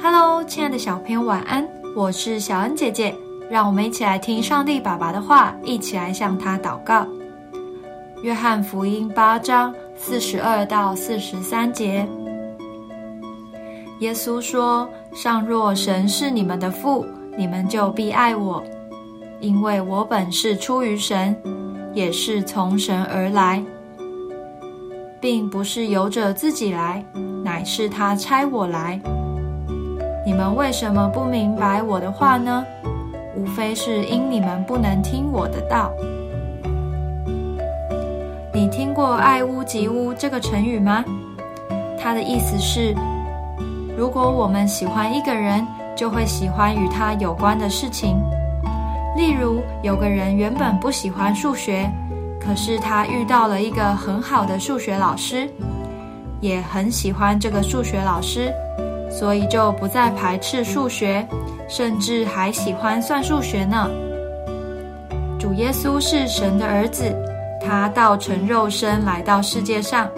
Hello，亲爱的小朋友，晚安！我是小恩姐姐，让我们一起来听上帝爸爸的话，一起来向他祷告。约翰福音八章四十二到四十三节，耶稣说：“上若神是你们的父，你们就必爱我，因为我本是出于神，也是从神而来，并不是由着自己来，乃是他差我来。”你们为什么不明白我的话呢？无非是因你们不能听我的道。你听过“爱屋及乌”这个成语吗？它的意思是，如果我们喜欢一个人，就会喜欢与他有关的事情。例如，有个人原本不喜欢数学，可是他遇到了一个很好的数学老师，也很喜欢这个数学老师。所以就不再排斥数学，甚至还喜欢算数学呢。主耶稣是神的儿子，他道成肉身来到世界上，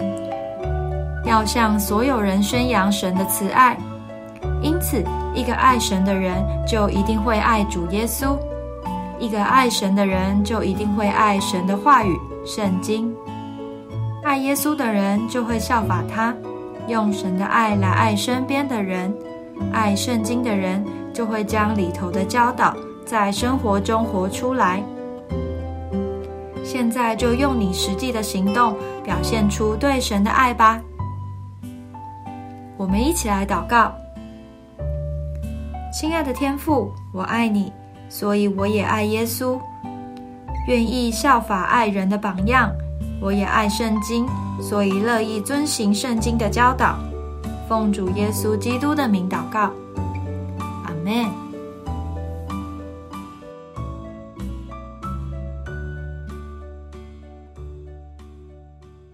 要向所有人宣扬神的慈爱。因此，一个爱神的人就一定会爱主耶稣；一个爱神的人就一定会爱神的话语——圣经。爱耶稣的人就会效法他。用神的爱来爱身边的人，爱圣经的人就会将里头的教导在生活中活出来。现在就用你实际的行动表现出对神的爱吧。我们一起来祷告：亲爱的天父，我爱你，所以我也爱耶稣，愿意效法爱人的榜样。我也爱圣经，所以乐意遵行圣经的教导。奉主耶稣基督的名祷告，阿门。